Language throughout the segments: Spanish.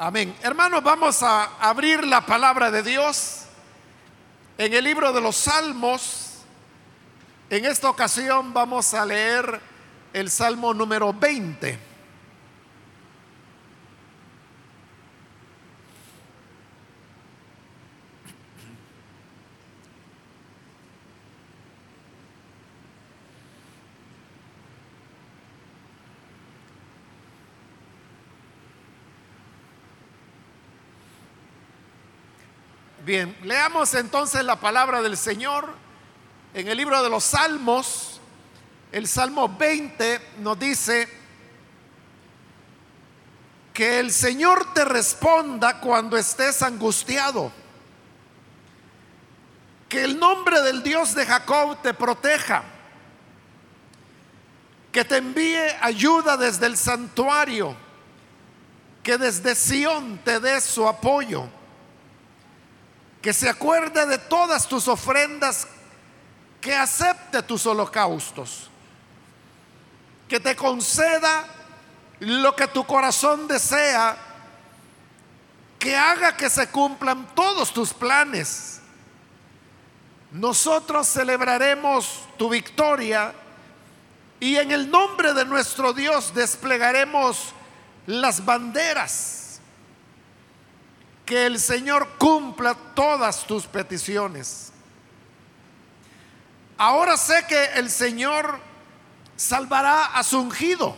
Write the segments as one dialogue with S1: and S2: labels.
S1: Amén. Hermanos, vamos a abrir la palabra de Dios en el libro de los Salmos. En esta ocasión vamos a leer el Salmo número 20. Bien, leamos entonces la palabra del Señor en el libro de los Salmos. El Salmo 20 nos dice que el Señor te responda cuando estés angustiado. Que el nombre del Dios de Jacob te proteja. Que te envíe ayuda desde el santuario. Que desde Sión te dé su apoyo que se acuerde de todas tus ofrendas, que acepte tus holocaustos, que te conceda lo que tu corazón desea, que haga que se cumplan todos tus planes. Nosotros celebraremos tu victoria y en el nombre de nuestro Dios desplegaremos las banderas que el Señor cumpla todas tus peticiones. Ahora sé que el Señor salvará a su ungido,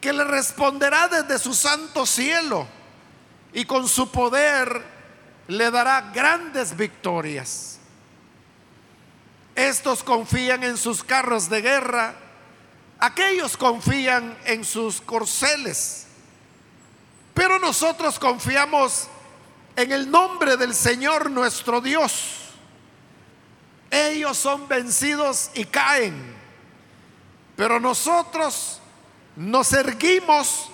S1: que le responderá desde su santo cielo y con su poder le dará grandes victorias. Estos confían en sus carros de guerra, aquellos confían en sus corceles pero nosotros confiamos en el nombre del Señor nuestro Dios. Ellos son vencidos y caen, pero nosotros nos erguimos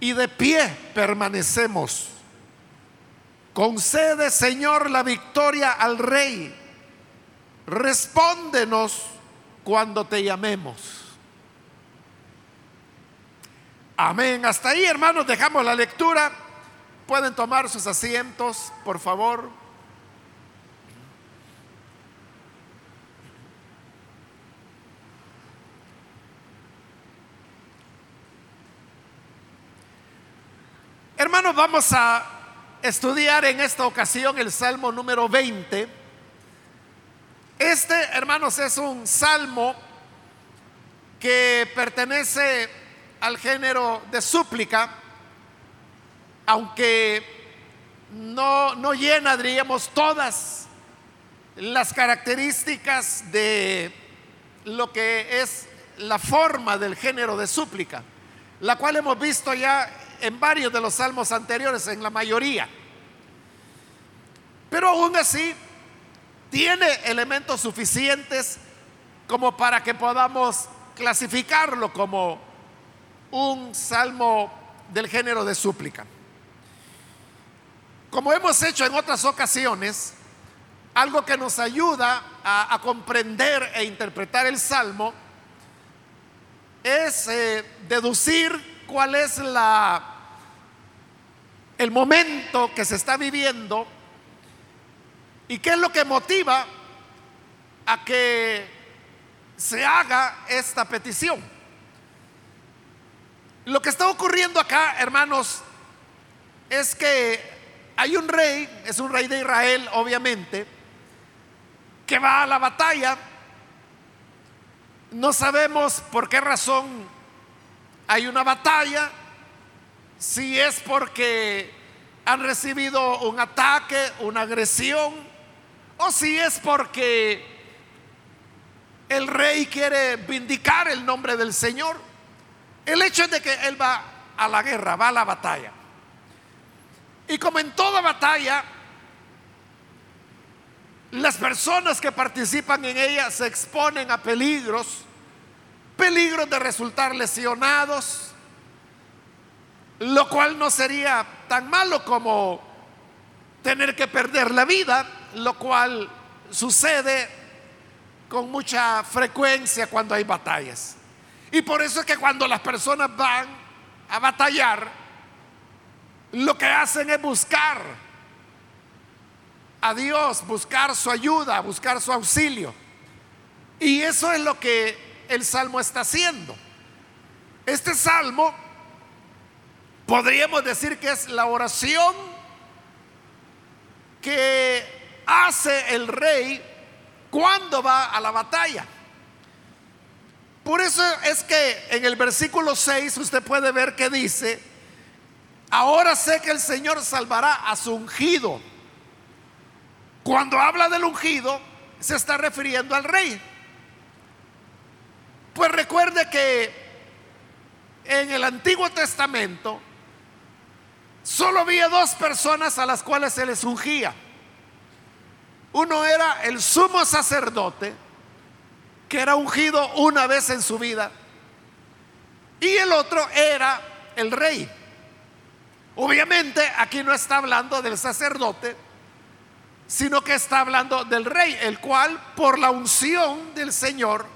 S1: y de pie permanecemos. Concede, Señor, la victoria al Rey. Respóndenos cuando te llamemos. Amén. Hasta ahí, hermanos, dejamos la lectura. Pueden tomar sus asientos, por favor. Hermanos, vamos a estudiar en esta ocasión el Salmo número 20. Este, hermanos, es un salmo que pertenece al género de súplica, aunque no, no llena, diríamos, todas las características de lo que es la forma del género de súplica, la cual hemos visto ya en varios de los salmos anteriores, en la mayoría. Pero aún así, tiene elementos suficientes como para que podamos clasificarlo como un salmo del género de súplica. Como hemos hecho en otras ocasiones, algo que nos ayuda a, comprender e interpretar el salmo es eh, deducir cuál es la el momento que se está viviendo y qué es lo que motiva a que se haga esta petición. Lo que está ocurriendo acá, hermanos, es que hay un rey, es un rey de Israel, obviamente, que va a la batalla. No sabemos por qué razón hay una batalla, si es porque han recibido un ataque, una agresión, o si es porque el rey quiere vindicar el nombre del Señor. El hecho es de que él va a la guerra, va a la batalla. Y como en toda batalla, las personas que participan en ella se exponen a peligros, peligros de resultar lesionados, lo cual no sería tan malo como tener que perder la vida, lo cual sucede con mucha frecuencia cuando hay batallas. Y por eso es que cuando las personas van a batallar, lo que hacen es buscar a Dios, buscar su ayuda, buscar su auxilio. Y eso es lo que el salmo está haciendo. Este salmo podríamos decir que es la oración que hace el rey cuando va a la batalla. Por eso es que en el versículo 6 usted puede ver que dice, ahora sé que el Señor salvará a su ungido. Cuando habla del ungido, se está refiriendo al rey. Pues recuerde que en el Antiguo Testamento solo había dos personas a las cuales se les ungía. Uno era el sumo sacerdote, que era ungido una vez en su vida, y el otro era el rey. Obviamente aquí no está hablando del sacerdote, sino que está hablando del rey, el cual por la unción del Señor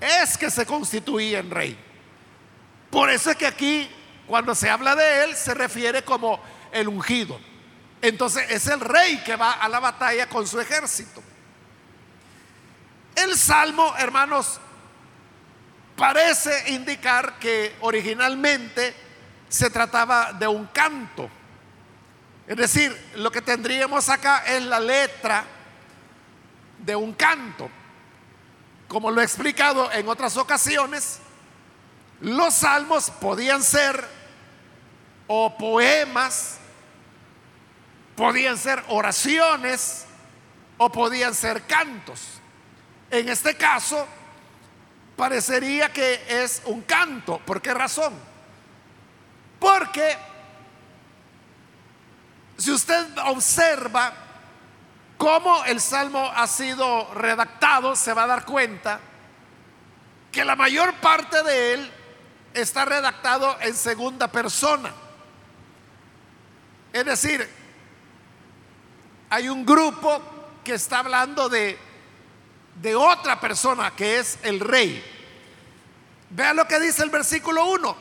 S1: es que se constituía en rey. Por eso es que aquí, cuando se habla de él, se refiere como el ungido. Entonces es el rey que va a la batalla con su ejército. El salmo, hermanos, parece indicar que originalmente se trataba de un canto. Es decir, lo que tendríamos acá es la letra de un canto. Como lo he explicado en otras ocasiones, los salmos podían ser o poemas, podían ser oraciones o podían ser cantos. En este caso, parecería que es un canto. ¿Por qué razón? Porque si usted observa cómo el salmo ha sido redactado, se va a dar cuenta que la mayor parte de él está redactado en segunda persona. Es decir, hay un grupo que está hablando de, de otra persona que es el rey. Vea lo que dice el versículo 1,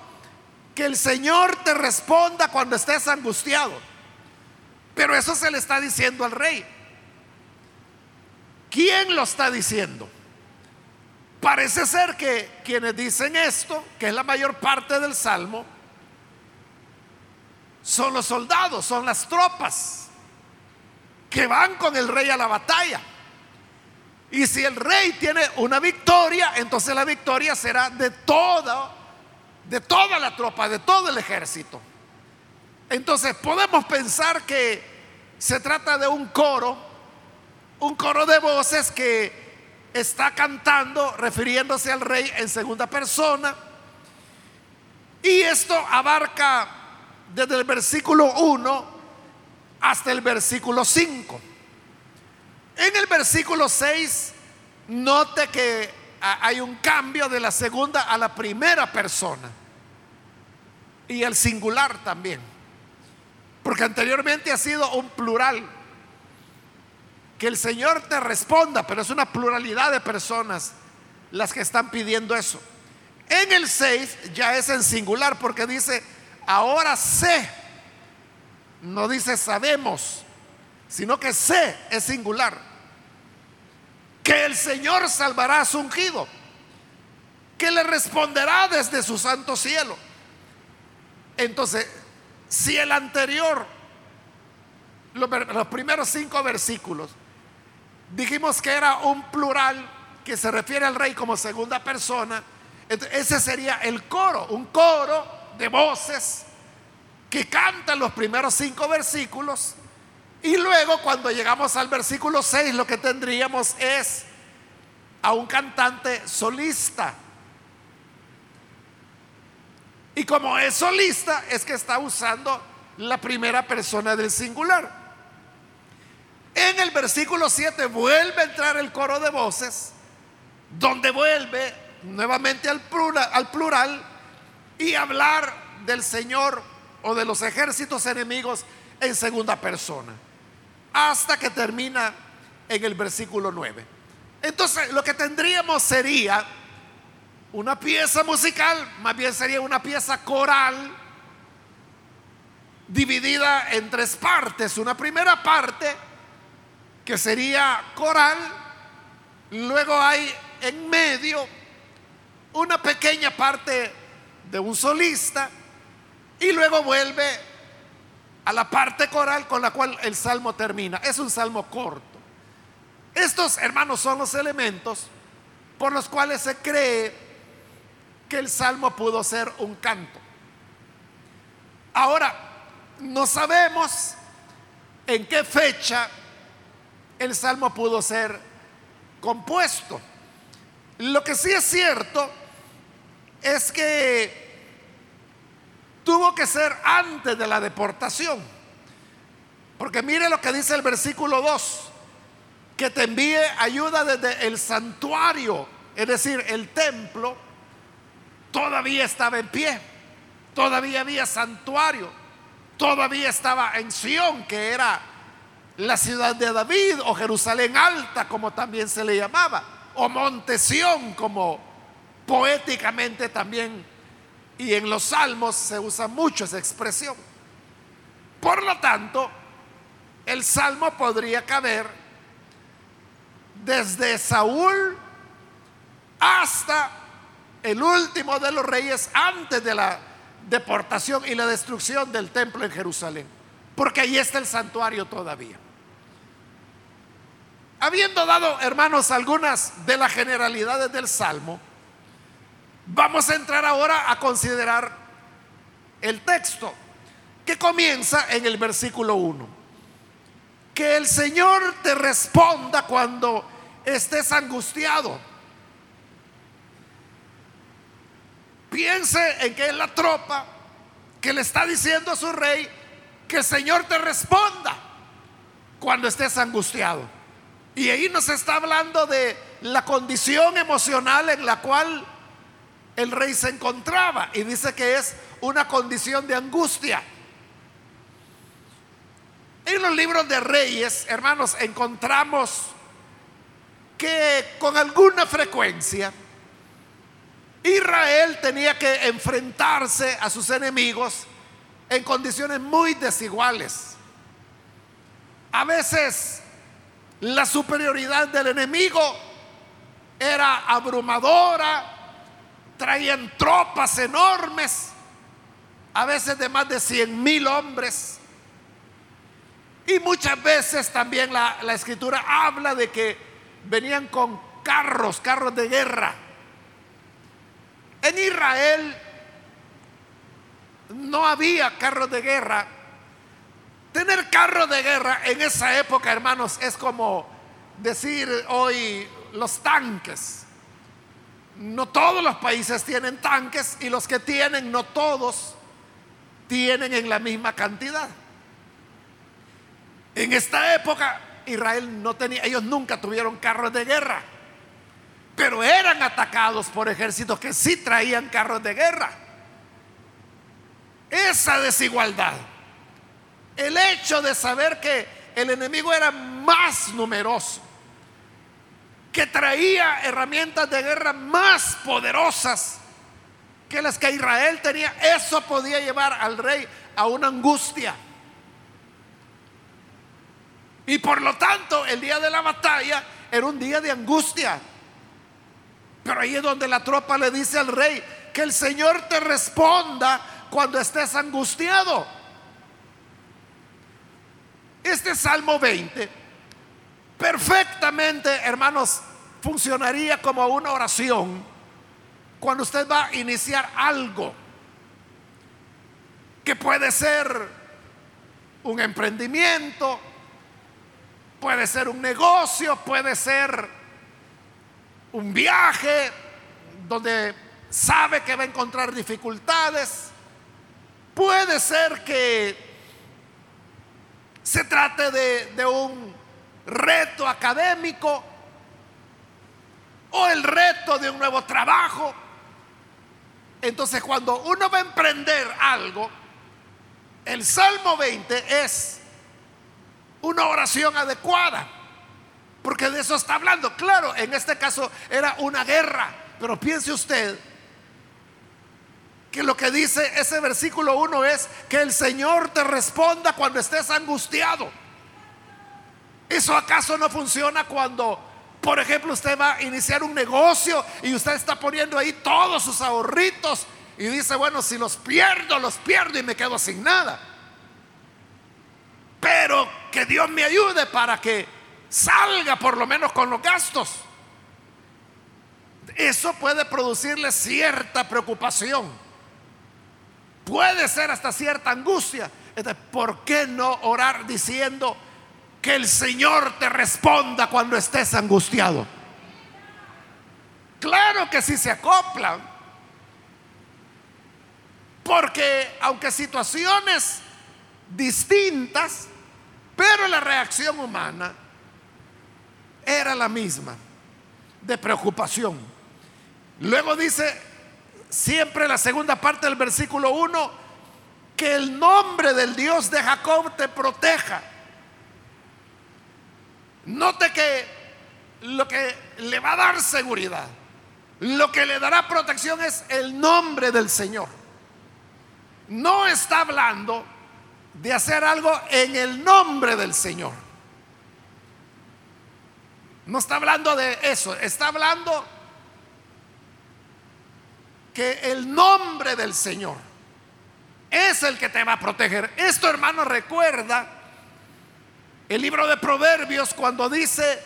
S1: que el Señor te responda cuando estés angustiado. Pero eso se le está diciendo al rey. ¿Quién lo está diciendo? Parece ser que quienes dicen esto, que es la mayor parte del salmo, son los soldados, son las tropas que van con el rey a la batalla. Y si el rey tiene una victoria, entonces la victoria será de toda, de toda la tropa, de todo el ejército. Entonces podemos pensar que se trata de un coro, un coro de voces que está cantando refiriéndose al rey en segunda persona. Y esto abarca desde el versículo 1 hasta el versículo 5. En el versículo 6, note que hay un cambio de la segunda a la primera persona. Y el singular también. Porque anteriormente ha sido un plural que el Señor te responda, pero es una pluralidad de personas las que están pidiendo eso. En el 6 ya es en singular porque dice, ahora sé, no dice sabemos, sino que sé es singular, que el Señor salvará a su ungido, que le responderá desde su santo cielo. Entonces, si el anterior, los primeros cinco versículos, dijimos que era un plural que se refiere al rey como segunda persona. ese sería el coro, un coro de voces que cantan los primeros cinco versículos. Y luego cuando llegamos al versículo 6 lo que tendríamos es a un cantante solista. Y como es solista es que está usando la primera persona del singular. En el versículo 7 vuelve a entrar el coro de voces, donde vuelve nuevamente al plural, al plural y hablar del Señor o de los ejércitos enemigos en segunda persona, hasta que termina en el versículo 9. Entonces, lo que tendríamos sería una pieza musical, más bien sería una pieza coral, dividida en tres partes. Una primera parte que sería coral, luego hay en medio una pequeña parte de un solista y luego vuelve a la parte coral con la cual el salmo termina. Es un salmo corto. Estos, hermanos, son los elementos por los cuales se cree que el salmo pudo ser un canto. Ahora, no sabemos en qué fecha el salmo pudo ser compuesto. Lo que sí es cierto es que tuvo que ser antes de la deportación. Porque mire lo que dice el versículo 2, que te envíe ayuda desde el santuario, es decir, el templo, todavía estaba en pie, todavía había santuario, todavía estaba en Sión, que era la ciudad de David, o Jerusalén alta, como también se le llamaba, o Monte Sión, como poéticamente también y en los salmos se usa mucho esa expresión. Por lo tanto, el salmo podría caber desde Saúl hasta el último de los reyes antes de la deportación y la destrucción del templo en Jerusalén, porque ahí está el santuario todavía. Habiendo dado, hermanos, algunas de las generalidades del salmo, Vamos a entrar ahora a considerar el texto que comienza en el versículo 1. Que el Señor te responda cuando estés angustiado. Piense en que es la tropa que le está diciendo a su rey que el Señor te responda cuando estés angustiado. Y ahí nos está hablando de la condición emocional en la cual el rey se encontraba y dice que es una condición de angustia. En los libros de reyes, hermanos, encontramos que con alguna frecuencia Israel tenía que enfrentarse a sus enemigos en condiciones muy desiguales. A veces la superioridad del enemigo era abrumadora, traían tropas enormes, a veces de más de 100 mil hombres. Y muchas veces también la, la escritura habla de que venían con carros, carros de guerra. En Israel no había carros de guerra. Tener carros de guerra en esa época, hermanos, es como decir hoy los tanques. No todos los países tienen tanques y los que tienen, no todos, tienen en la misma cantidad. En esta época Israel no tenía, ellos nunca tuvieron carros de guerra, pero eran atacados por ejércitos que sí traían carros de guerra. Esa desigualdad, el hecho de saber que el enemigo era más numeroso, que traía herramientas de guerra más poderosas que las que Israel tenía, eso podía llevar al rey a una angustia. Y por lo tanto, el día de la batalla era un día de angustia. Pero ahí es donde la tropa le dice al rey, que el Señor te responda cuando estés angustiado. Este Salmo 20 perfectamente, hermanos, funcionaría como una oración cuando usted va a iniciar algo que puede ser un emprendimiento, puede ser un negocio, puede ser un viaje donde sabe que va a encontrar dificultades, puede ser que se trate de, un reto académico o el reto de un nuevo trabajo. Entonces cuando uno va a emprender algo, el Salmo 20 es una oración adecuada, porque de eso está hablando. Claro, en este caso era una guerra, pero piense usted que lo que dice ese versículo 1 es que el Señor te responda cuando estés angustiado. ¿Eso acaso no funciona cuando, por ejemplo, usted va a iniciar un negocio y usted está poniendo ahí todos sus ahorritos y dice, bueno, si los pierdo, los pierdo y me quedo sin nada? Pero que Dios me ayude para que salga por lo menos con los gastos. Eso puede producirle cierta preocupación. Puede ser hasta cierta angustia. ¿por qué no orar diciendo que el Señor te responda cuando estés angustiado? Claro que sí se acoplan. Porque aunque situaciones distintas, pero la reacción humana era la misma, de preocupación. Luego dice siempre la segunda parte del versículo 1, que el nombre del Dios de Jacob te proteja. Note que lo que le va a dar seguridad, lo que le dará protección es el nombre del Señor. No está hablando de hacer algo en el nombre del Señor. No está hablando de eso, está hablando que el nombre del Señor es el que te va a proteger. Esto, hermano, recuerda el libro de Proverbios cuando dice,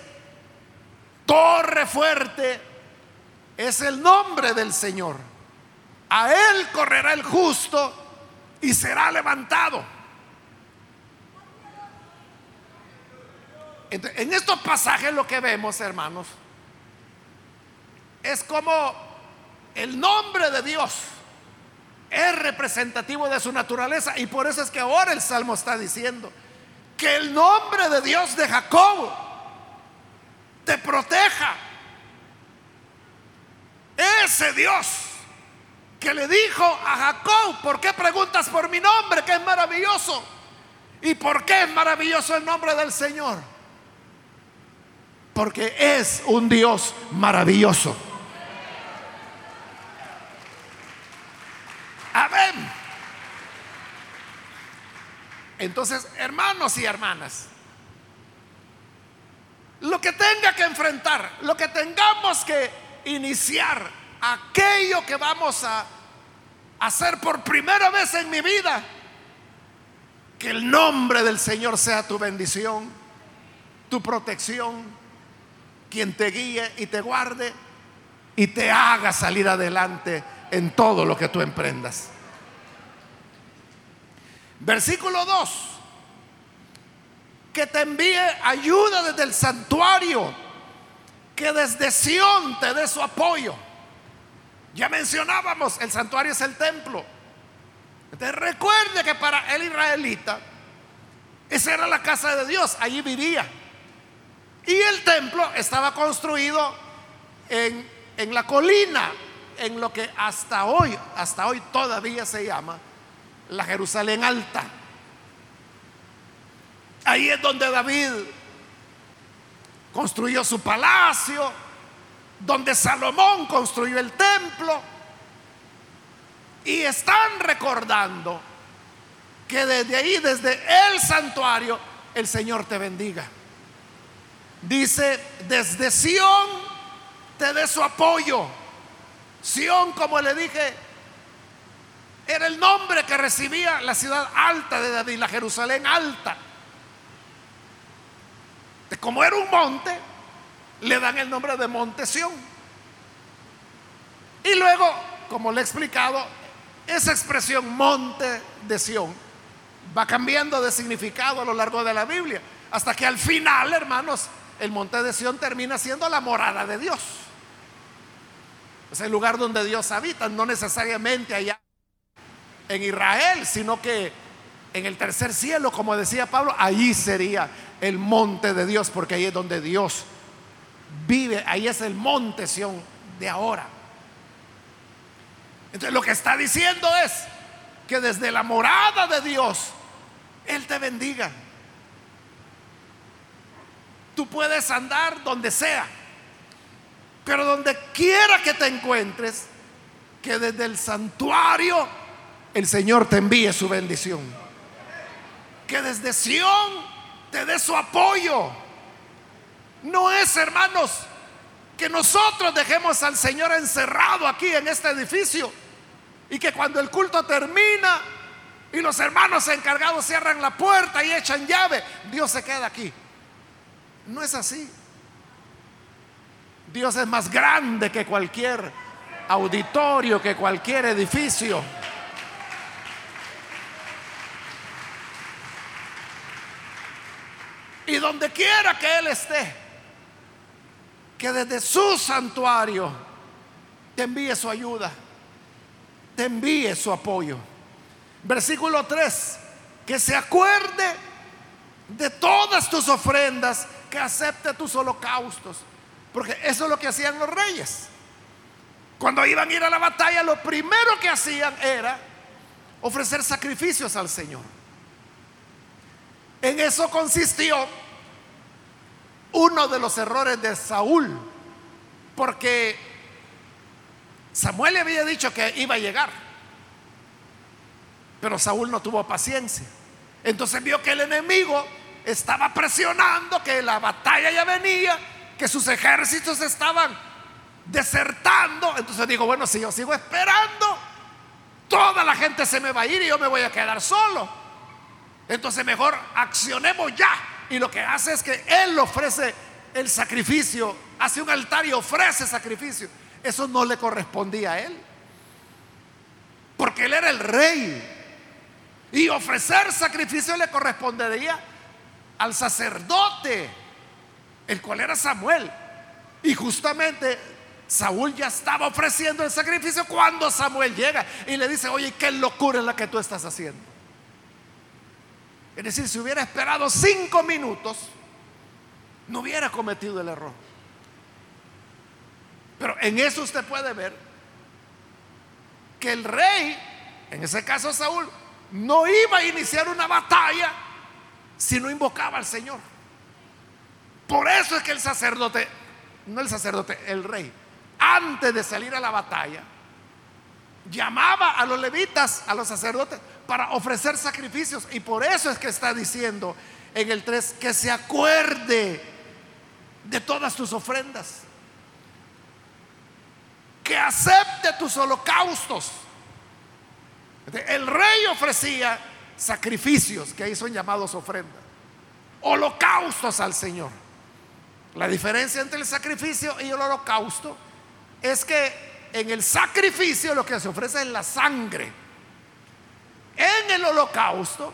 S1: torre fuerte es el nombre del Señor. A él correrá el justo y será levantado. en estos pasajes lo que vemos, hermanos, es como el nombre de Dios es representativo de su naturaleza y por eso es que ahora el Salmo está diciendo que el nombre de Dios de Jacob te proteja. Ese Dios que le dijo a Jacob, ¿por qué preguntas por mi nombre que es maravilloso? ¿Y por qué es maravilloso el nombre del Señor? Porque es un Dios maravilloso. Amén. Entonces, hermanos y hermanas, lo que tenga que enfrentar, lo que tengamos que iniciar, aquello que vamos a hacer por primera vez en mi vida, que el nombre del Señor sea tu bendición, tu protección, quien te guíe y te guarde y te haga salir adelante en todo lo que tú emprendas. Versículo 2. Que te envíe ayuda desde el santuario, que desde Sión te dé su apoyo. Ya mencionábamos, el santuario es el templo. Te recuerde que para el israelita, esa era la casa de Dios, allí vivía. Y el templo estaba construido en, en la colina, en lo que hasta hoy, hasta hoy todavía se llama la Jerusalén alta. Ahí es donde David construyó su palacio, donde Salomón construyó el templo. Y están recordando que desde ahí, desde el santuario, el Señor te bendiga. Dice, desde Sión te dé su apoyo Sión, como le dije, era el nombre que recibía la ciudad alta de David, la Jerusalén alta. Como era un monte, le dan el nombre de Monte Sión. Y luego, como le he explicado, esa expresión monte de Sión va cambiando de significado a lo largo de la Biblia, hasta que al final, hermanos, el monte de Sión termina siendo la morada de Dios. Es el lugar donde Dios habita, no necesariamente allá en Israel, sino que en el tercer cielo, como decía Pablo, allí sería el monte de Dios, porque ahí es donde Dios vive, ahí es el monte Sión de ahora. Entonces lo que está diciendo es que desde la morada de Dios, Él te bendiga. Tú puedes andar donde sea pero donde quiera que te encuentres, que desde el santuario el Señor te envíe su bendición. Que desde Sión te dé su apoyo. No es, hermanos, que nosotros dejemos al Señor encerrado aquí en este edificio y que cuando el culto termina y los hermanos encargados cierran la puerta y echan llave, Dios se queda aquí. No es así. Dios es más grande que cualquier auditorio, que cualquier edificio. Y donde quiera que Él esté, que desde su santuario te envíe su ayuda, te envíe su apoyo. Versículo 3, que se acuerde de todas tus ofrendas, que acepte tus holocaustos. Porque eso es lo que hacían los reyes. Cuando iban a ir a la batalla, lo primero que hacían era ofrecer sacrificios al Señor. En eso consistió uno de los errores de Saúl, porque Samuel le había dicho que iba a llegar, pero Saúl no tuvo paciencia. Entonces vio que el enemigo estaba presionando, que la batalla ya venía, que sus ejércitos estaban desertando. Entonces digo, bueno, si yo sigo esperando, toda la gente se me va a ir y yo me voy a quedar solo. Entonces mejor accionemos ya. Y lo que hace es que Él ofrece el sacrificio, hace un altar y ofrece sacrificio. Eso no le correspondía a Él. Porque Él era el rey. Y ofrecer sacrificio le correspondería al sacerdote, el cual era Samuel. Y justamente Saúl ya estaba ofreciendo el sacrificio cuando Samuel llega y le dice, oye, qué locura es la que tú estás haciendo. Es decir, si hubiera esperado cinco minutos, no hubiera cometido el error. Pero en eso usted puede ver que el rey, en ese caso Saúl, no iba a iniciar una batalla si no invocaba al Señor. Por eso es que el sacerdote, no el sacerdote, el rey, antes de salir a la batalla, llamaba a los levitas, a los sacerdotes, para ofrecer sacrificios. Y por eso es que está diciendo en el 3 que se acuerde de todas tus ofrendas, que acepte tus holocaustos. El rey ofrecía sacrificios, que ahí son llamados ofrendas, holocaustos al Señor. La diferencia entre el sacrificio y el holocausto es que en el sacrificio lo que se ofrece es la sangre. En el holocausto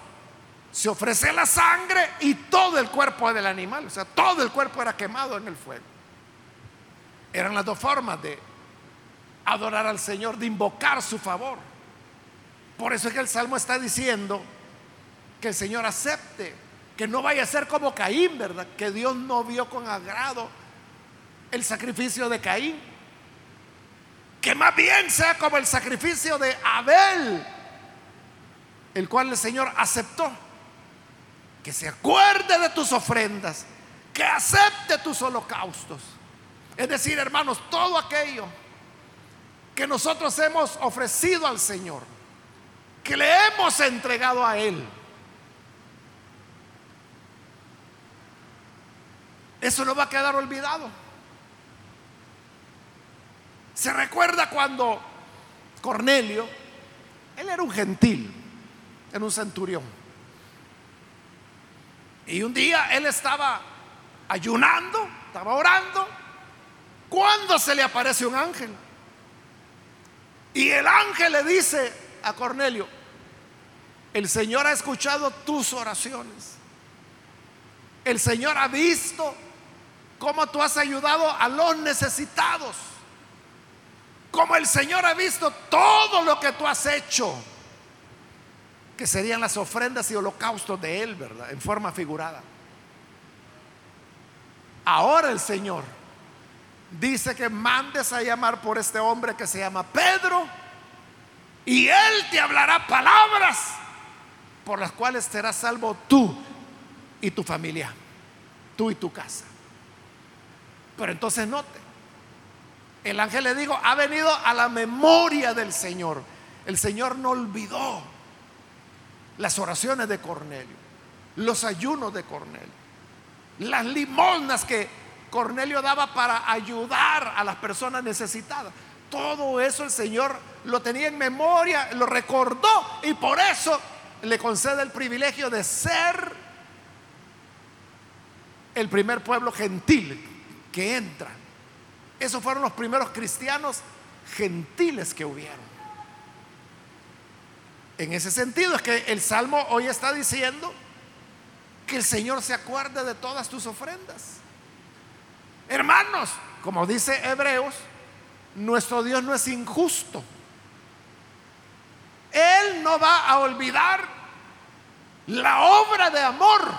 S1: se ofrece la sangre y todo el cuerpo del animal, o sea, todo el cuerpo era quemado en el fuego. Eran las dos formas de adorar al Señor, de invocar su favor. Por eso es que el Salmo está diciendo que el Señor acepte, que no vaya a ser como Caín, ¿verdad? Que Dios no vio con agrado el sacrificio de Caín. Que más bien sea como el sacrificio de Abel, el cual el Señor aceptó. Que se acuerde de tus ofrendas, que acepte tus holocaustos. Es decir, hermanos, todo aquello que nosotros hemos ofrecido al Señor que le hemos entregado a Él. Eso no va a quedar olvidado. Se recuerda cuando Cornelio, él era un gentil, era un centurión. Y un día él estaba ayunando, estaba orando, cuando se le aparece un ángel. Y el ángel le dice, a Cornelio, el Señor ha escuchado tus oraciones. El Señor ha visto cómo tú has ayudado a los necesitados. Como el Señor ha visto todo lo que tú has hecho. Que serían las ofrendas y holocaustos de Él, ¿verdad? En forma figurada. Ahora el Señor dice que mandes a llamar por este hombre que se llama Pedro y Él te hablará palabras por las cuales serás salvo tú y tu familia, tú y tu casa. Pero entonces note, El ángel le dijo, ha venido a la memoria del Señor. El Señor no olvidó las oraciones de Cornelio, los ayunos de Cornelio, las limosnas que Cornelio daba para ayudar a las personas necesitadas. Todo eso el Señor lo tenía en memoria, lo recordó y por eso le concede el privilegio de ser el primer pueblo gentil que entra. Esos fueron los primeros cristianos gentiles que hubieron. En ese sentido es que el Salmo hoy está diciendo que el Señor se acuerde de todas tus ofrendas. Hermanos, como dice Hebreos, nuestro Dios no es injusto. Él no va a olvidar la obra de amor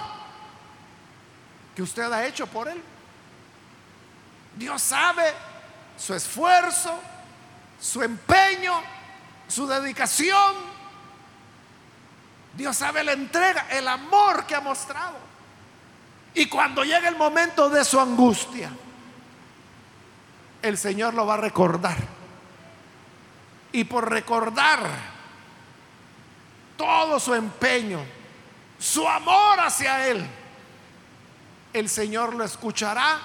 S1: que usted ha hecho por Él. Dios sabe su esfuerzo, su empeño, su dedicación. Dios sabe la entrega, el amor que ha mostrado. Y cuando llega el momento de su angustia, el Señor lo va a recordar. Y por recordar todo su empeño, su amor hacia Él, el Señor lo escuchará,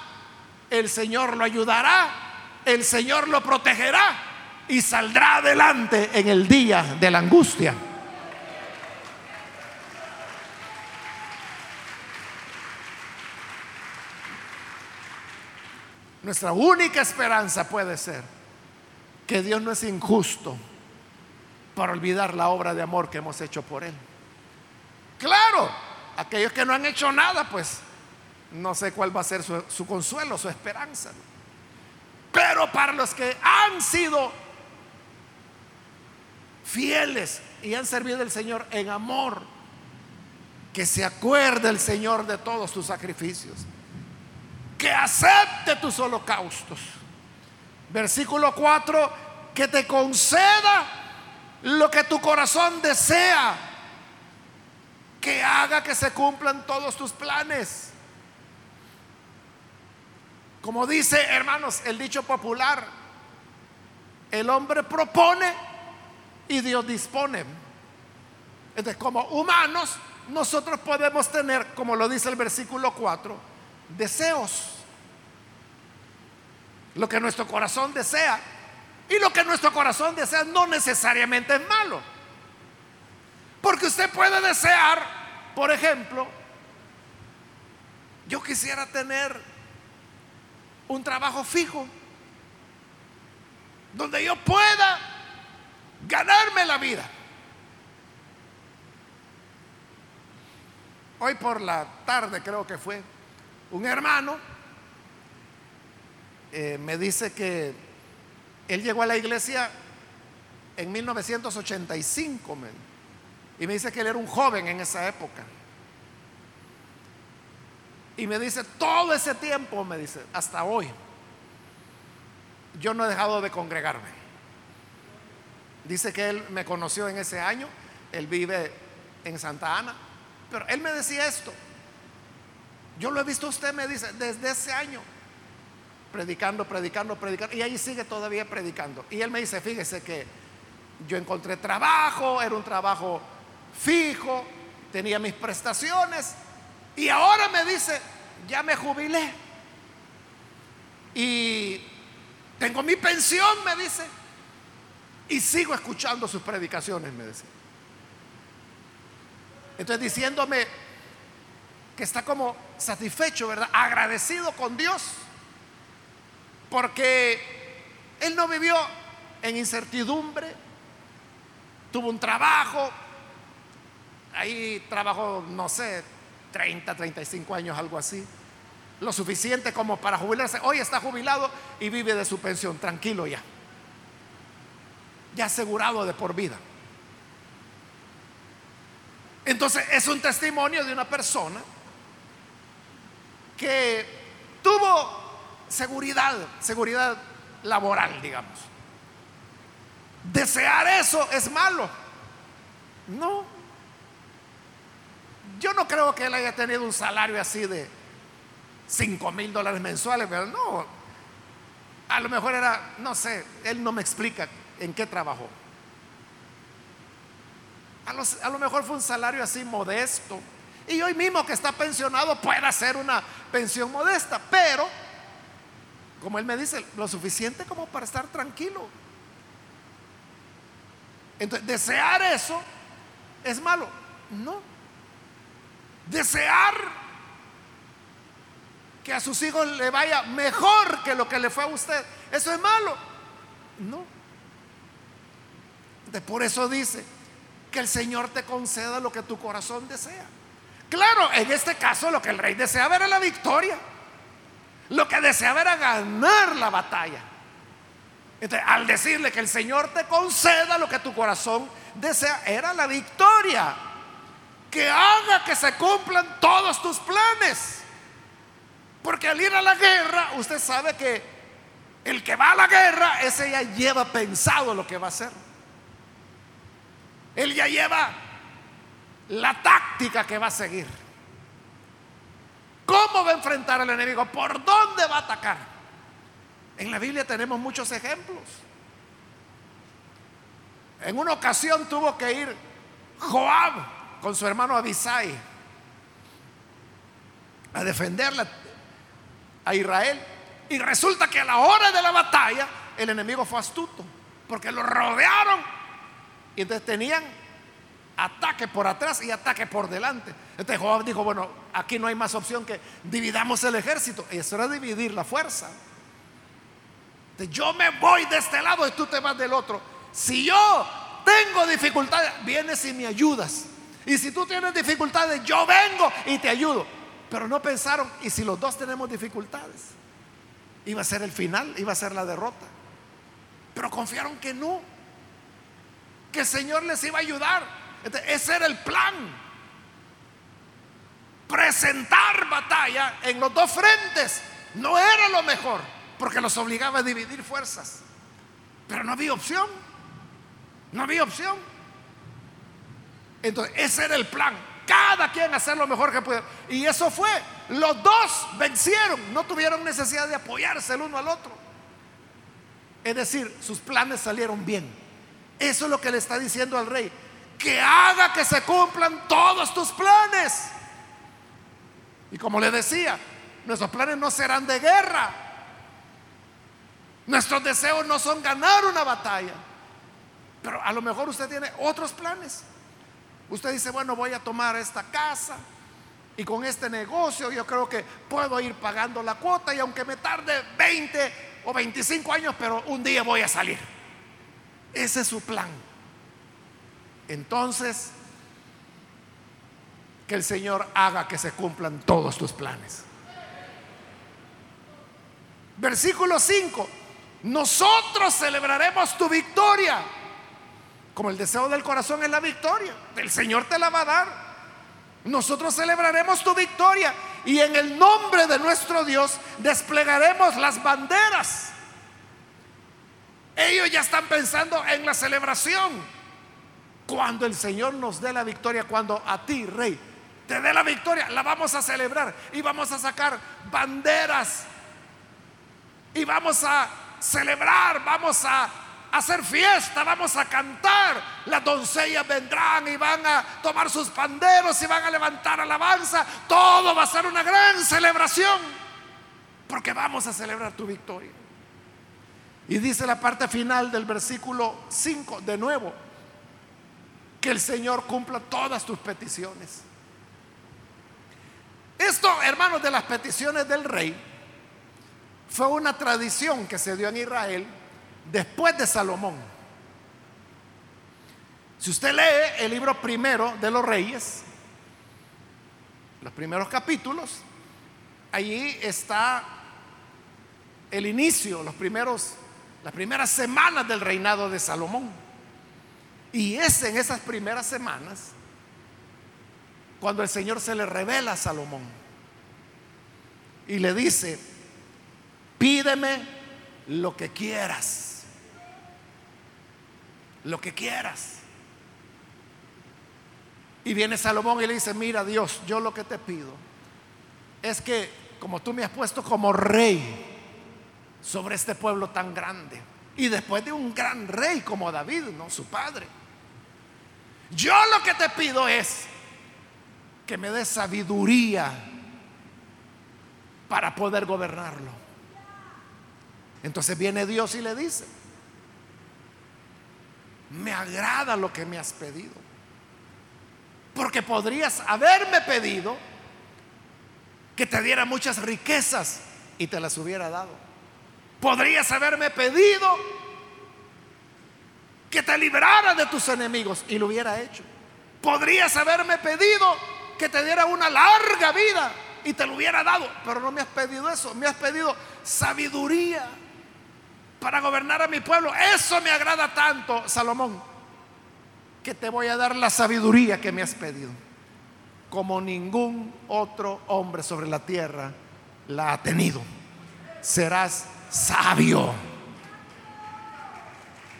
S1: el Señor lo ayudará, el Señor lo protegerá y saldrá adelante en el día de la angustia. Nuestra única esperanza puede ser que Dios no es injusto para olvidar la obra de amor que hemos hecho por Él. Claro, aquellos que no han hecho nada, pues no sé cuál va a ser su, consuelo, su esperanza. Pero para los que han sido fieles y han servido al Señor en amor, que se acuerde el Señor de todos tus sacrificios, que acepte tus holocaustos. Versículo 4, que te conceda lo que tu corazón desea, que haga que se cumplan todos tus planes. Como dice, hermanos, el dicho popular, el hombre propone y Dios dispone. Entonces, como humanos, nosotros podemos tener, como lo dice el versículo 4, deseos. Lo que nuestro corazón desea. Y lo que nuestro corazón desea no necesariamente es malo. Porque usted puede desear, por ejemplo, yo quisiera tener un trabajo fijo, donde yo pueda ganarme la vida. Hoy por la tarde creo que fue, un hermano eh, me dice que él llegó a la iglesia en 1985 y me dice que él era un joven en esa época. Y me dice, todo ese tiempo, me dice, hasta hoy, yo no he dejado de congregarme. Dice que él me conoció en ese año, él vive en Santa Ana, pero él me decía esto, yo lo he visto usted, me dice, desde ese año, predicando, predicando, predicando, y ahí sigue todavía predicando. Y él me dice, fíjese que yo encontré trabajo, era un trabajo fijo, tenía mis prestaciones, y ahora me dice, ya me jubilé. Y tengo mi pensión, me dice. Y sigo escuchando sus predicaciones, me dice. Entonces diciéndome que está como satisfecho, ¿verdad? Agradecido con Dios. Porque él no vivió en incertidumbre. Tuvo un trabajo. Ahí trabajó, no sé, 30, 35 años, algo así. Lo suficiente como para jubilarse. Hoy está jubilado y vive de su pensión, tranquilo ya. Ya asegurado de por vida. Entonces es un testimonio de una persona que tuvo seguridad, seguridad laboral, digamos. Desear eso es malo. No, yo no creo que él haya tenido un salario así de 5 mil dólares mensuales, pero no. A lo mejor era, no sé, él no me explica en qué trabajó. A, lo mejor fue un salario así modesto. Y hoy mismo que está pensionado puede hacer una pensión modesta, pero, como él me dice, lo suficiente como para estar tranquilo. Entonces, desear eso es malo. No. Desear que a sus hijos le vaya mejor que lo que le fue a usted, eso es malo. No. De por eso dice que el Señor te conceda lo que tu corazón desea. Claro, en este caso lo que el rey deseaba era la victoria. Lo que deseaba era ganar la batalla. Entonces, al decirle que el Señor te conceda lo que tu corazón desea, era la victoria. Que haga que se cumplan todos tus planes. Porque al ir a la guerra, usted sabe que el que va a la guerra, ese ya lleva pensado lo que va a hacer. Él ya lleva la táctica que va a seguir. ¿Cómo va a enfrentar al enemigo? ¿Por dónde va a atacar? En la Biblia tenemos muchos ejemplos. En una ocasión tuvo que ir Joab con su hermano Abisai a defenderla a Israel. Y resulta que a la hora de la batalla el enemigo fue astuto, porque lo rodearon y entonces tenían ataque por atrás y ataque por delante. Entonces Joab dijo, bueno, aquí no hay más opción que dividamos el ejército. Y eso era dividir la fuerza. Yo me voy de este lado y tú te vas del otro. Si yo tengo dificultades, vienes y me ayudas. Y si tú tienes dificultades, yo vengo y te ayudo. Pero no pensaron, y si los dos tenemos dificultades, iba a ser el final, iba a ser la derrota. Pero confiaron que no que el Señor les iba a ayudar. ese era el plan. Presentar batalla en los dos frentes no era lo mejor, porque los obligaba a dividir fuerzas. Pero no había opción. No había opción. Entonces, ese era el plan. Cada quien hacer lo mejor que pudiera. Y eso fue. Los dos vencieron. No tuvieron necesidad de apoyarse el uno al otro. Es decir, sus planes salieron bien. Eso es lo que le está diciendo al rey. Que haga que se cumplan todos tus planes. Y como le decía, nuestros planes no serán de guerra. Nuestros deseos no son ganar una batalla. Pero a lo mejor usted tiene otros planes. Usted dice, bueno, voy a tomar esta casa y con este negocio yo creo que puedo ir pagando la cuota y aunque me tarde 20 o 25 años, pero un día voy a salir. Ese es su plan. Entonces, que el Señor haga que se cumplan todos tus planes. Versículo 5. Nosotros celebraremos tu victoria. Como el deseo del corazón es la victoria. El Señor te la va a dar. Nosotros celebraremos tu victoria y en el nombre de nuestro Dios desplegaremos las banderas ellos ya están pensando en la celebración. Cuando el Señor nos dé la victoria, cuando a ti, rey, te dé la victoria, la vamos a celebrar y vamos a sacar banderas y vamos a celebrar, vamos a hacer fiesta, vamos a cantar. Las doncellas vendrán y van a tomar sus panderos y van a levantar alabanza. Todo va a ser una gran celebración porque vamos a celebrar tu victoria. Y dice la parte final del versículo 5, de nuevo, que el Señor cumpla todas tus peticiones. Esto, hermanos, de las peticiones del rey, fue una tradición que se dio en Israel después de Salomón. Si usted lee el libro primero de los reyes, los primeros capítulos, allí está el inicio, los primeros las primeras semanas del reinado de Salomón. Y es en esas primeras semanas cuando el Señor se le revela a Salomón y le dice, pídeme lo que quieras, lo que quieras. Y viene Salomón y le dice, mira Dios, yo lo que te pido es que como tú me has puesto como rey, sobre este pueblo tan grande. Y después de un gran rey como David, no su padre. Yo lo que te pido es que me des sabiduría para poder gobernarlo. Entonces viene Dios y le dice, me agrada lo que me has pedido. Porque podrías haberme pedido que te diera muchas riquezas y te las hubiera dado. Podrías haberme pedido que te librara de tus enemigos y lo hubiera hecho. Podrías haberme pedido que te diera una larga vida y te lo hubiera dado, pero no me has pedido eso, me has pedido sabiduría para gobernar a mi pueblo. Eso me agrada tanto, Salomón, que te voy a dar la sabiduría que me has pedido, como ningún otro hombre sobre la tierra la ha tenido. Serás sabio.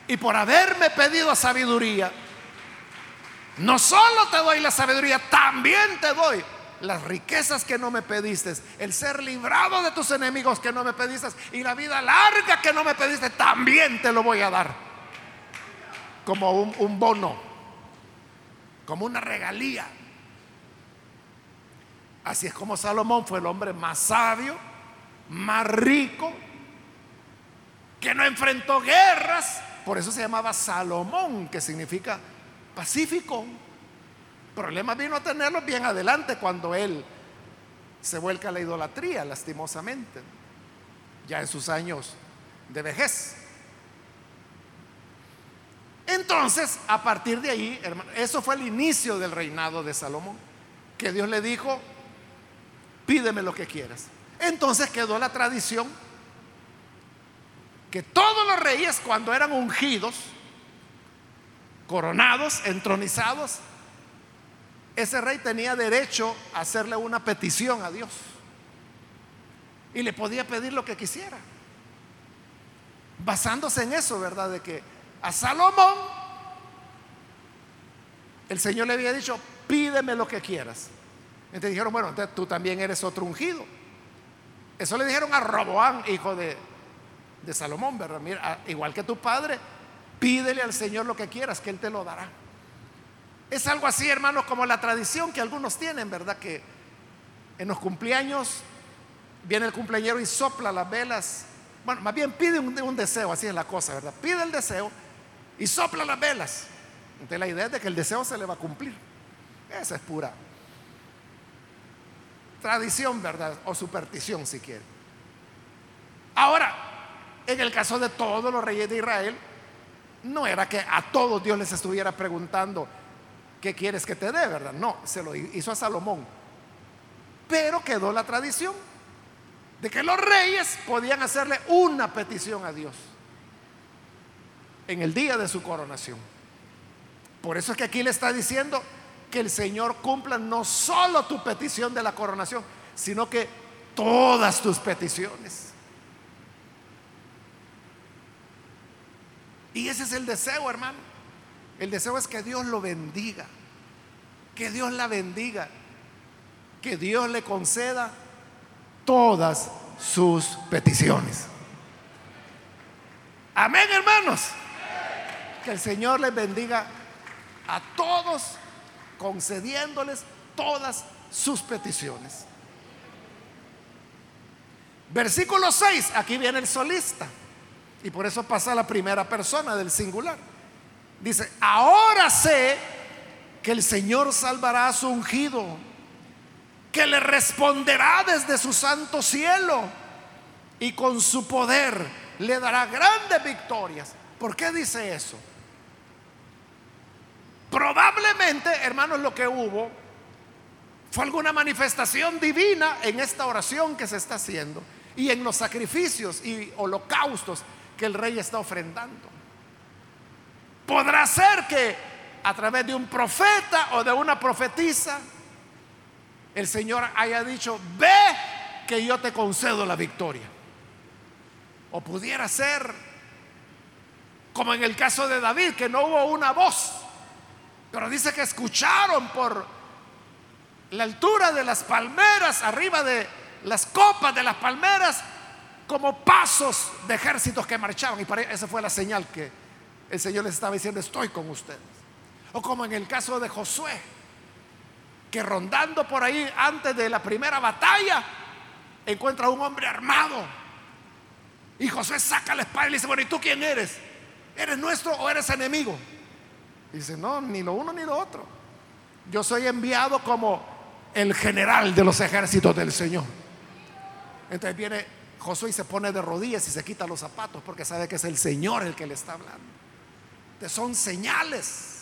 S1: Y por haberme pedido sabiduría, no solo te doy la sabiduría, también te doy las riquezas que no me pediste, el ser librado de tus enemigos que no me pediste y la vida larga que no me pediste, también te lo voy a dar. Como un, un bono, como una regalía. Así es como Salomón fue el hombre más sabio, más rico, que no enfrentó guerras. Por eso se llamaba Salomón, que significa pacífico problema vino a tenerlo bien adelante cuando él se vuelca a la idolatría, lastimosamente, ya en sus años de vejez. Entonces, a partir de ahí, hermano, eso fue el inicio del reinado de Salomón, que Dios le dijo, pídeme lo que quieras. Entonces quedó la tradición que todos los reyes cuando eran ungidos, coronados, entronizados, ese rey tenía derecho a hacerle una petición a Dios. Y le podía pedir lo que quisiera. Basándose en eso, ¿verdad? De que a Salomón el Señor le había dicho, pídeme lo que quieras. Entonces dijeron, bueno, entonces tú también eres otro ungido. Eso le dijeron a Roboán, hijo de, Salomón, ¿verdad? Mira, igual que tu padre, pídele al Señor lo que quieras, que Él te lo dará. Es algo así, hermanos, como la tradición que algunos tienen, ¿verdad? Que en los cumpleaños viene el cumpleañero y sopla las velas. Bueno, más bien pide un, deseo, así es la cosa, ¿verdad? Pide el deseo y sopla las velas. Entonces la idea es de que el deseo se le va a cumplir. Esa es pura tradición, ¿verdad? O superstición, si quiere. Ahora, en el caso de todos los reyes de Israel, no era que a todos Dios les estuviera preguntando, ¿qué quieres que te dé, verdad? No, se lo hizo a Salomón. Pero quedó la tradición de que los reyes podían hacerle una petición a Dios en el día de su coronación. Por eso es que aquí le está diciendo que el Señor cumpla no solo tu petición de la coronación, sino que todas tus peticiones. Y ese es el deseo, hermano. El deseo es que Dios lo bendiga, que Dios la bendiga, que Dios le conceda todas sus peticiones. Amén, hermanos. Que el Señor les bendiga a todos, concediéndoles todas sus peticiones. Versículo 6, aquí viene el solista. Y por eso pasa la primera persona del singular. Dice, ahora sé que el Señor salvará a su ungido, que le responderá desde su santo cielo y con su poder le dará grandes victorias. ¿Por qué dice eso? Probablemente, hermanos, lo que hubo fue alguna manifestación divina en esta oración que se está haciendo y en los sacrificios y holocaustos que el rey está ofrendando. Podrá ser que a través de un profeta o de una profetisa, el Señor haya dicho, ve que yo te concedo la victoria. O pudiera ser como en el caso de David, que no hubo una voz, pero dice que escucharon por la altura de las palmeras, arriba de las copas de las palmeras, como pasos de ejércitos que marchaban. Y para esa fue la señal que el Señor les estaba diciendo, estoy con ustedes. O como en el caso de Josué, que rondando por ahí antes de la primera batalla, encuentra a un hombre armado. Y Josué saca la espada y le dice, bueno, ¿y tú quién eres? ¿Eres nuestro o eres enemigo? dice, no, ni lo uno ni lo otro. Yo soy enviado como el general de los ejércitos del Señor. Entonces viene Josué y se pone de rodillas y se quita los zapatos porque sabe que es el Señor el que le está hablando. Entonces son señales.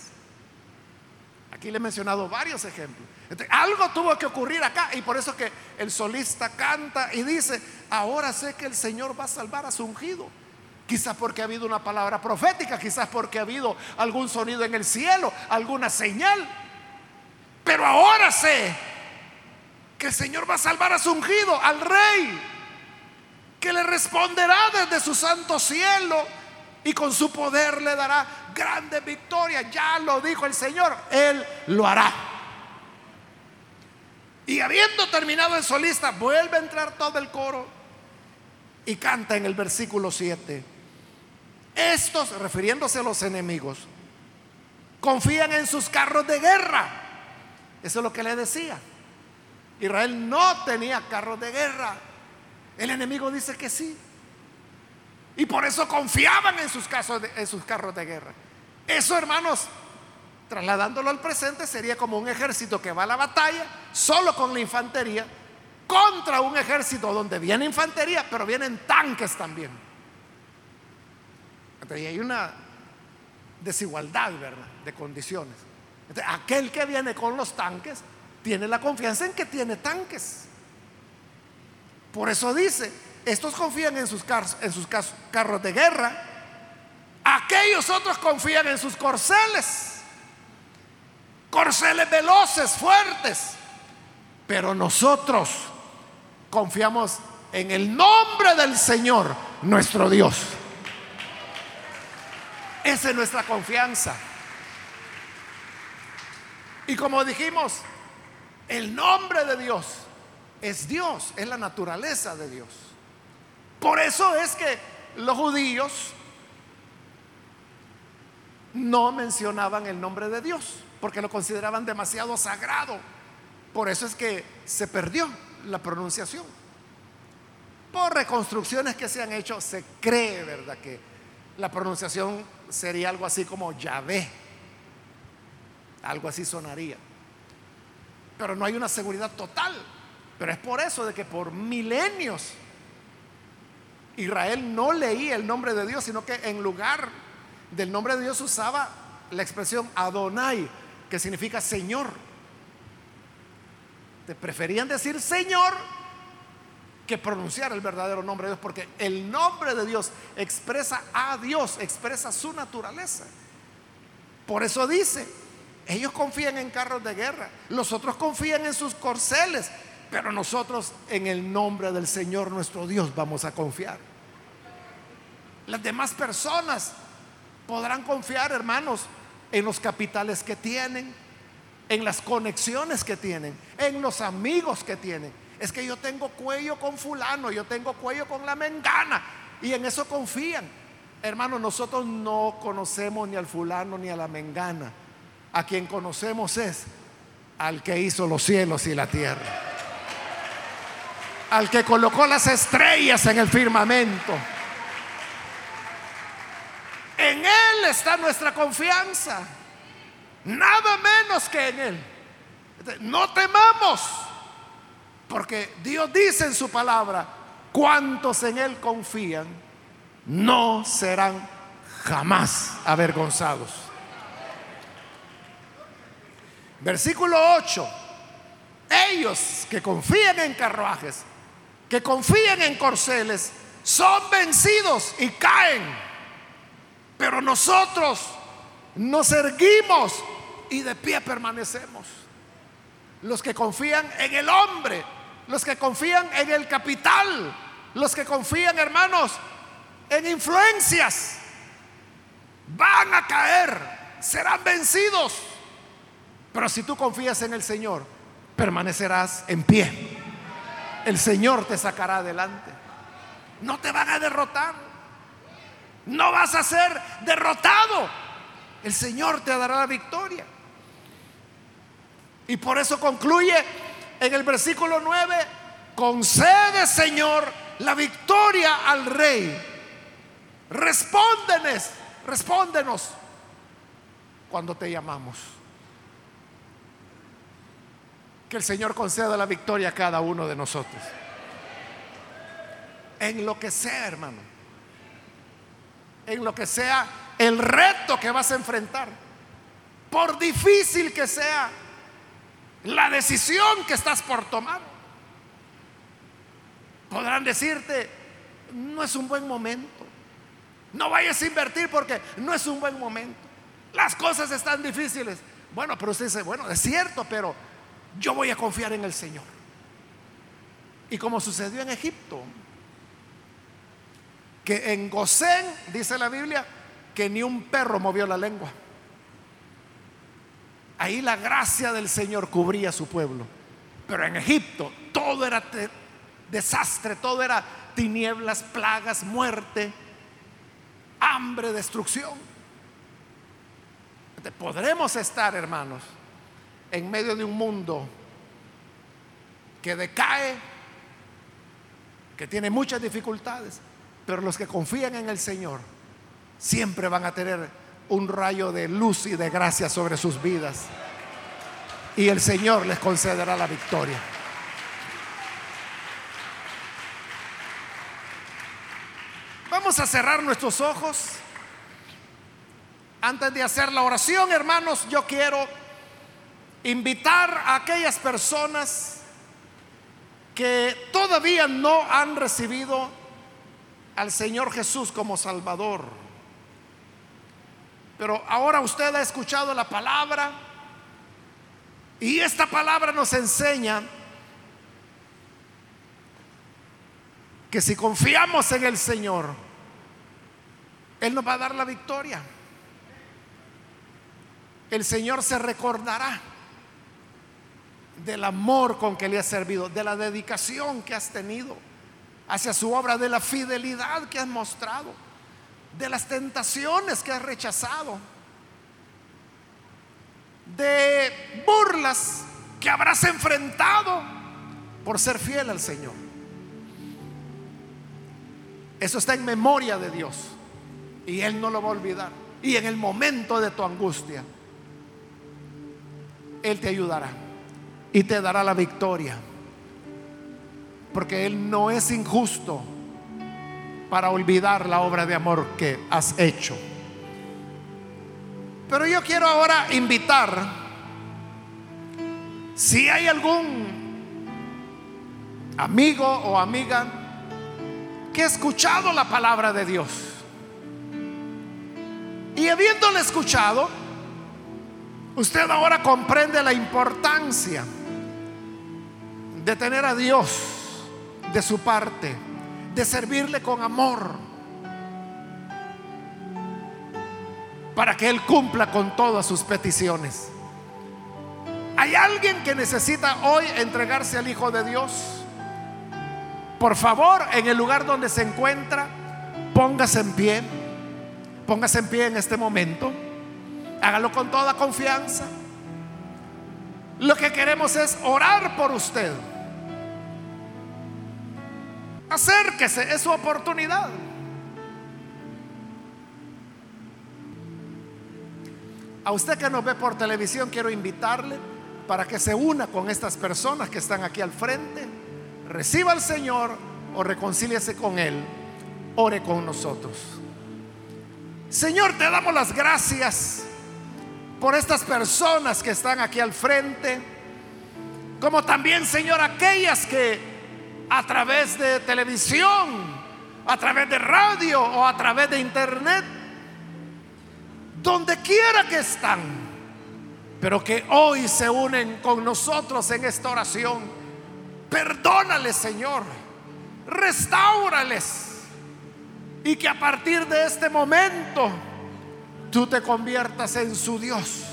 S1: Aquí le he mencionado varios ejemplos. algo tuvo que ocurrir acá y por eso que el solista canta y dice, ahora sé que el Señor va a salvar a su ungido. Quizás porque ha habido una palabra profética, quizás porque ha habido algún sonido en el cielo, alguna señal. Pero ahora sé que el Señor va a salvar a su ungido, al rey, que le responderá desde su santo cielo y con su poder le dará grande victoria. Ya lo dijo el Señor, Él lo hará. Y habiendo terminado el solista, vuelve a entrar todo el coro y canta en el versículo 7. Estos, refiriéndose a los enemigos, confían en sus carros de guerra. Eso es lo que le decía. Israel no tenía carros de guerra. El enemigo dice que sí. Y por eso confiaban en sus, en sus carros de guerra. Eso, hermanos, trasladándolo al presente, sería como un ejército que va a la batalla solo con la infantería contra un ejército donde viene infantería, pero vienen tanques también. Y hay una desigualdad, ¿verdad? De condiciones. aquel que viene con los tanques tiene la confianza en que tiene tanques. Por eso dice, estos confían en sus, carros, de guerra, aquellos otros confían en sus corceles, corceles veloces, fuertes, pero nosotros confiamos en el nombre del Señor, nuestro Dios. Esa es nuestra confianza. Y como dijimos, el nombre de Dios es Dios, es la naturaleza de Dios. Por eso es que los judíos no mencionaban el nombre de Dios, porque lo consideraban demasiado sagrado. Por eso es que se perdió la pronunciación. Por reconstrucciones que se han hecho, se cree, ¿verdad?, que la pronunciación sería algo así como Yahvé. Algo así sonaría. Pero no hay una seguridad total. Pero es por eso de que por milenios Israel no leía el nombre de Dios, sino que en lugar del nombre de Dios usaba la expresión Adonai, que significa Señor. Te preferían decir Señor que pronunciar el verdadero nombre de Dios, porque el nombre de Dios expresa a Dios, expresa su naturaleza. Por eso dice, ellos confían en carros de guerra, los otros confían en sus corceles, pero nosotros en el nombre del Señor nuestro Dios vamos a confiar. Las demás personas podrán confiar, hermanos, en los capitales que tienen, en las conexiones que tienen, en los amigos que tienen es que yo tengo cuello con fulano, yo tengo cuello con la mengana. Y en eso confían. Hermanos, nosotros no conocemos ni al fulano ni a la mengana. A quien conocemos es al que hizo los cielos y la tierra. Al que colocó las estrellas en el firmamento. En Él está nuestra confianza. Nada menos que en Él. No temamos. Porque Dios dice en su palabra, cuantos en Él confían, no serán jamás avergonzados. Versículo 8. Ellos que confían en carruajes, que confían en corceles, son vencidos y caen. Pero nosotros nos erguimos y de pie permanecemos. Los que confían en el hombre los que confían en el capital, los que confían, hermanos, en influencias, van a caer, serán vencidos. Pero si tú confías en el Señor, permanecerás en pie. El Señor te sacará adelante. no te van a derrotar. No vas a ser derrotado. El Señor te dará la victoria. Y por eso concluye en el versículo 9, concede Señor la victoria al rey. Respóndenos, respóndenos cuando te llamamos. Que el Señor conceda la victoria a cada uno de nosotros. En lo que sea, hermano. En lo que sea el reto que vas a enfrentar. Por difícil que sea la decisión que estás por tomar. Podrán decirte, no es un buen momento. No vayas a invertir porque no es un buen momento. Las cosas están difíciles. Bueno, pero usted dice, bueno, es cierto, pero yo voy a confiar en el Señor. Y como sucedió en Egipto, que en Gosén, dice la Biblia, que ni un perro movió la lengua. Ahí la gracia del Señor cubría su pueblo. Pero en Egipto todo era desastre, todo era tinieblas, plagas, muerte, hambre, destrucción. Podremos estar, hermanos, en medio de un mundo que decae, que tiene muchas dificultades, pero los que confían en el Señor siempre van a tener un rayo de luz y de gracia sobre sus vidas. Y el Señor les concederá la victoria. Vamos a cerrar nuestros ojos. Antes de hacer la oración, hermanos, yo quiero invitar a aquellas personas que todavía no han recibido al Señor Jesús como Salvador. Pero ahora usted ha escuchado la palabra y esta palabra nos enseña que si confiamos en el Señor, Él nos va a dar la victoria. El Señor se recordará del amor con que le has servido, de la dedicación que has tenido hacia su obra, de la fidelidad que has mostrado de las tentaciones que has rechazado, de burlas que habrás enfrentado por ser fiel al Señor. Eso está en memoria de Dios y Él no lo va a olvidar. Y en el momento de tu angustia, Él te ayudará y te dará la victoria. Porque Él no es injusto para olvidar la obra de amor que has hecho. Pero yo quiero ahora invitar, si hay algún amigo o amiga que ha escuchado la palabra de Dios y habiéndole escuchado, usted ahora comprende la importancia de tener a Dios de su parte de servirle con amor, para que Él cumpla con todas sus peticiones. ¿Hay alguien que necesita hoy entregarse al Hijo de Dios? Por favor, en el lugar donde se encuentra, póngase en pie. Póngase en pie en este momento. Hágalo con toda confianza. Lo que queremos es orar por usted. Acérquese, es su oportunidad. A usted que nos ve por televisión, quiero invitarle para que se una con estas personas que están aquí al frente, reciba al Señor o reconcíliese con Él, ore con nosotros. Señor, te damos las gracias por estas personas que están aquí al frente, como también, Señor, aquellas que a través de televisión, a través de radio o a través de internet, donde quiera que están, pero que hoy se unen con nosotros en esta oración. Perdónales, Señor, restaurales y que a partir de este momento tú te conviertas en su Dios.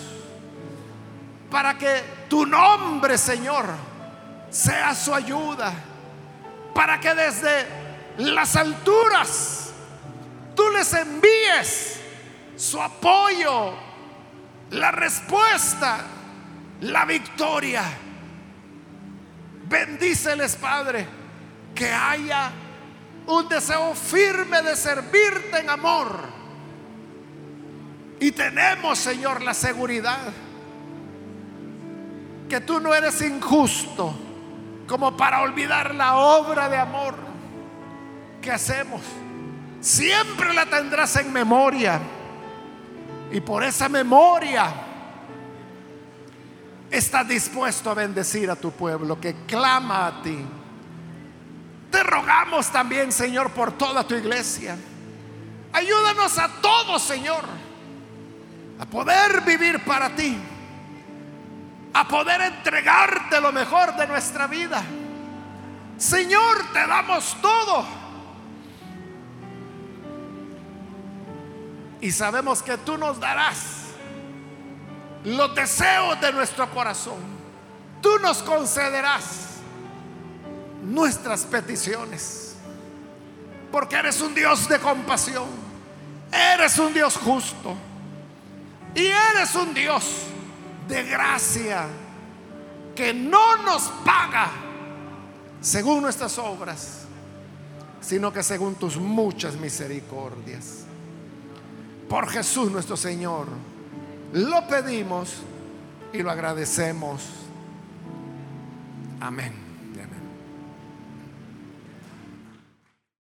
S1: Para que tu nombre, Señor, sea su ayuda para que desde las alturas, tú les envíes su apoyo, la respuesta, la victoria. Bendíceles, Padre, que haya un deseo firme de servirte en amor. Y tenemos, Señor, la seguridad que tú no eres injusto como para olvidar la obra de amor que hacemos. Siempre la tendrás en memoria. Y por esa memoria estás dispuesto a bendecir a tu pueblo que clama a ti. Te rogamos también, Señor, por toda tu iglesia. Ayúdanos a todos, Señor, a poder vivir para ti, a poder entregarte lo mejor de nuestra vida. Señor, te damos todo. Y sabemos que tú nos darás los deseos de nuestro corazón. Tú nos concederás nuestras peticiones. Porque eres un Dios de compasión. Eres un Dios justo. Y eres un Dios de gracia que no nos paga según nuestras obras, sino que según tus muchas misericordias. Por Jesús nuestro Señor lo pedimos y lo agradecemos. Amén.